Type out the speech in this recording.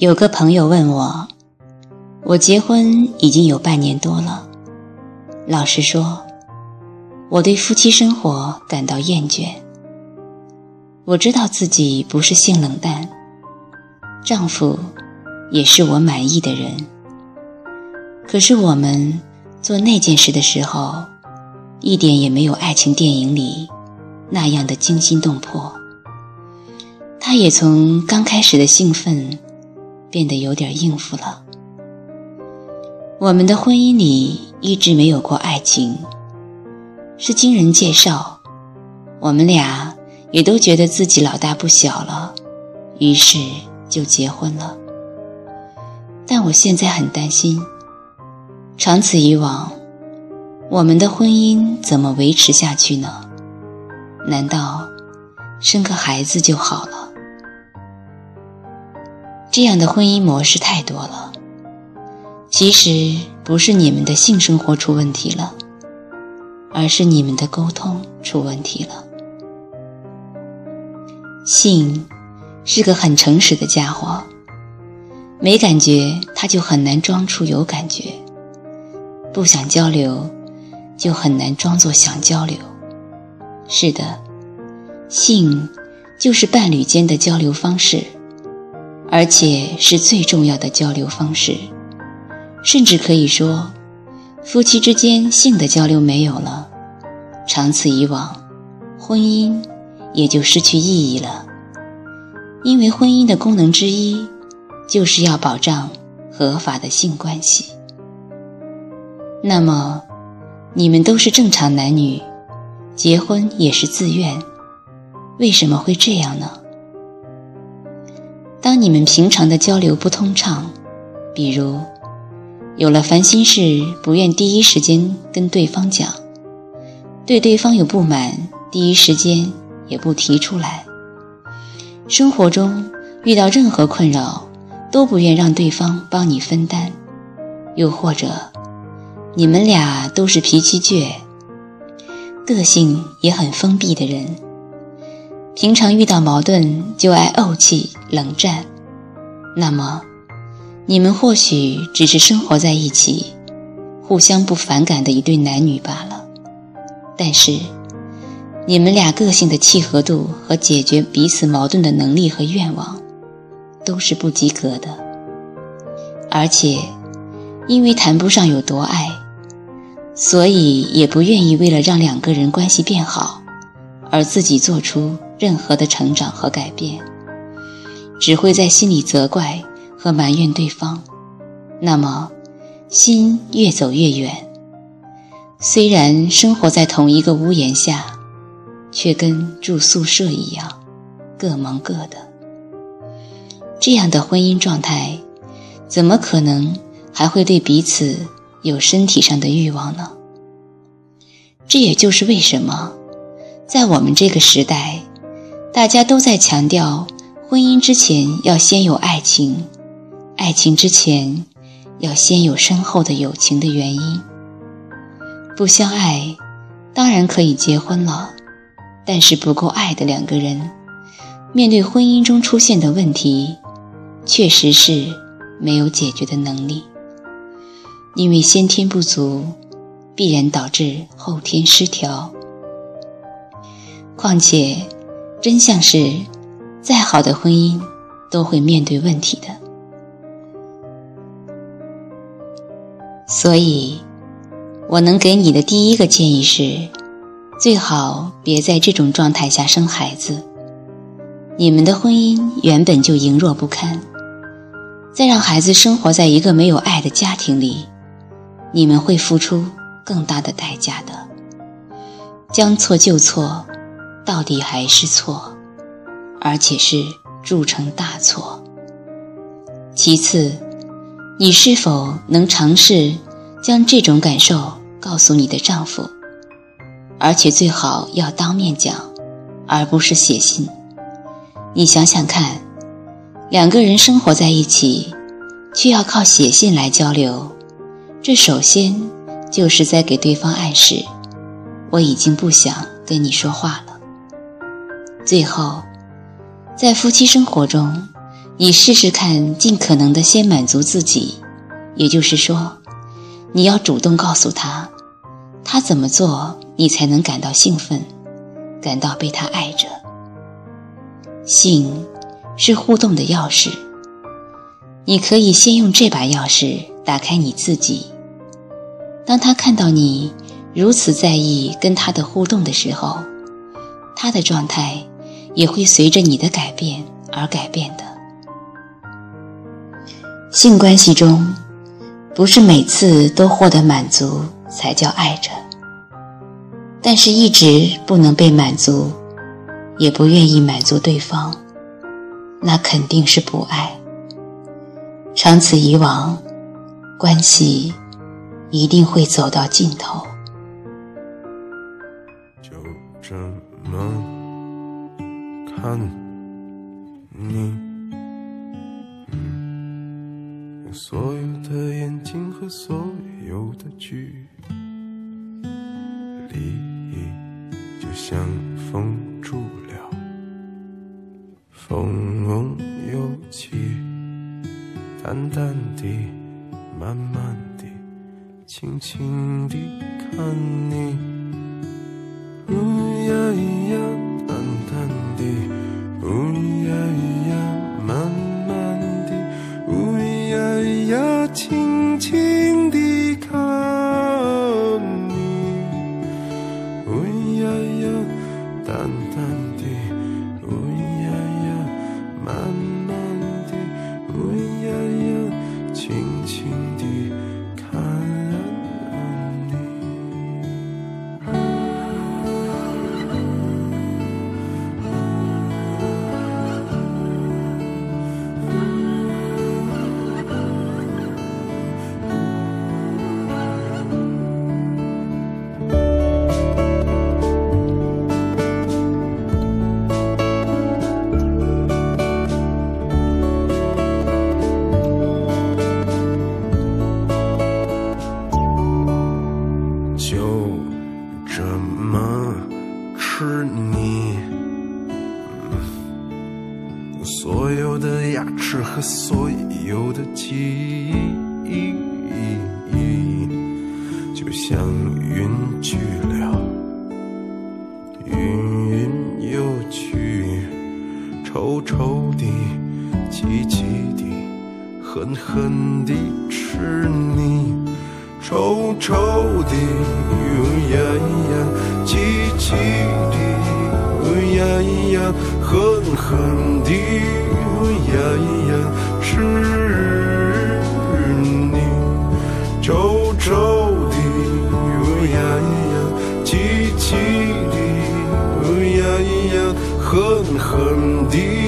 有个朋友问我，我结婚已经有半年多了，老实说，我对夫妻生活感到厌倦。我知道自己不是性冷淡，丈夫也是我满意的人。可是我们做那件事的时候，一点也没有爱情电影里那样的惊心动魄。他也从刚开始的兴奋，变得有点应付了。我们的婚姻里一直没有过爱情，是经人介绍，我们俩也都觉得自己老大不小了，于是就结婚了。但我现在很担心。长此以往，我们的婚姻怎么维持下去呢？难道生个孩子就好了？这样的婚姻模式太多了。其实不是你们的性生活出问题了，而是你们的沟通出问题了。性是个很诚实的家伙，没感觉他就很难装出有感觉。不想交流，就很难装作想交流。是的，性就是伴侣间的交流方式，而且是最重要的交流方式。甚至可以说，夫妻之间性的交流没有了，长此以往，婚姻也就失去意义了。因为婚姻的功能之一，就是要保障合法的性关系。那么，你们都是正常男女，结婚也是自愿，为什么会这样呢？当你们平常的交流不通畅，比如有了烦心事不愿第一时间跟对方讲，对对方有不满第一时间也不提出来，生活中遇到任何困扰都不愿让对方帮你分担，又或者。你们俩都是脾气倔、个性也很封闭的人，平常遇到矛盾就爱怄气、冷战。那么，你们或许只是生活在一起，互相不反感的一对男女罢了。但是，你们俩个性的契合度和解决彼此矛盾的能力和愿望，都是不及格的。而且，因为谈不上有多爱。所以也不愿意为了让两个人关系变好，而自己做出任何的成长和改变，只会在心里责怪和埋怨对方，那么心越走越远。虽然生活在同一个屋檐下，却跟住宿舍一样，各忙各的。这样的婚姻状态，怎么可能还会对彼此？有身体上的欲望呢？这也就是为什么，在我们这个时代，大家都在强调婚姻之前要先有爱情，爱情之前要先有深厚的友情的原因。不相爱，当然可以结婚了，但是不够爱的两个人，面对婚姻中出现的问题，确实是没有解决的能力。因为先天不足，必然导致后天失调。况且，真相是，再好的婚姻都会面对问题的。所以，我能给你的第一个建议是，最好别在这种状态下生孩子。你们的婚姻原本就羸弱不堪，再让孩子生活在一个没有爱的家庭里。你们会付出更大的代价的。将错就错，到底还是错，而且是铸成大错。其次，你是否能尝试将这种感受告诉你的丈夫？而且最好要当面讲，而不是写信。你想想看，两个人生活在一起，却要靠写信来交流。这首先就是在给对方暗示，我已经不想跟你说话了。最后，在夫妻生活中，你试试看，尽可能的先满足自己，也就是说，你要主动告诉他，他怎么做你才能感到兴奋，感到被他爱着。性是互动的钥匙，你可以先用这把钥匙打开你自己。当他看到你如此在意跟他的互动的时候，他的状态也会随着你的改变而改变的。性关系中，不是每次都获得满足才叫爱着，但是一直不能被满足，也不愿意满足对方，那肯定是不爱。长此以往，关系一定会走到尽头。就这么看你。所有的眼睛和所有的距离，就像封住了，风又起，淡淡的，慢慢的，轻轻地看你，记忆，就像云去了，云云又去，臭臭的，气气的，狠狠地吃你，臭臭的，呀呀，气气的，呀呀，狠狠地。呀呀，臭臭的，呀咿呀，气气的，呀咿呀，狠狠的。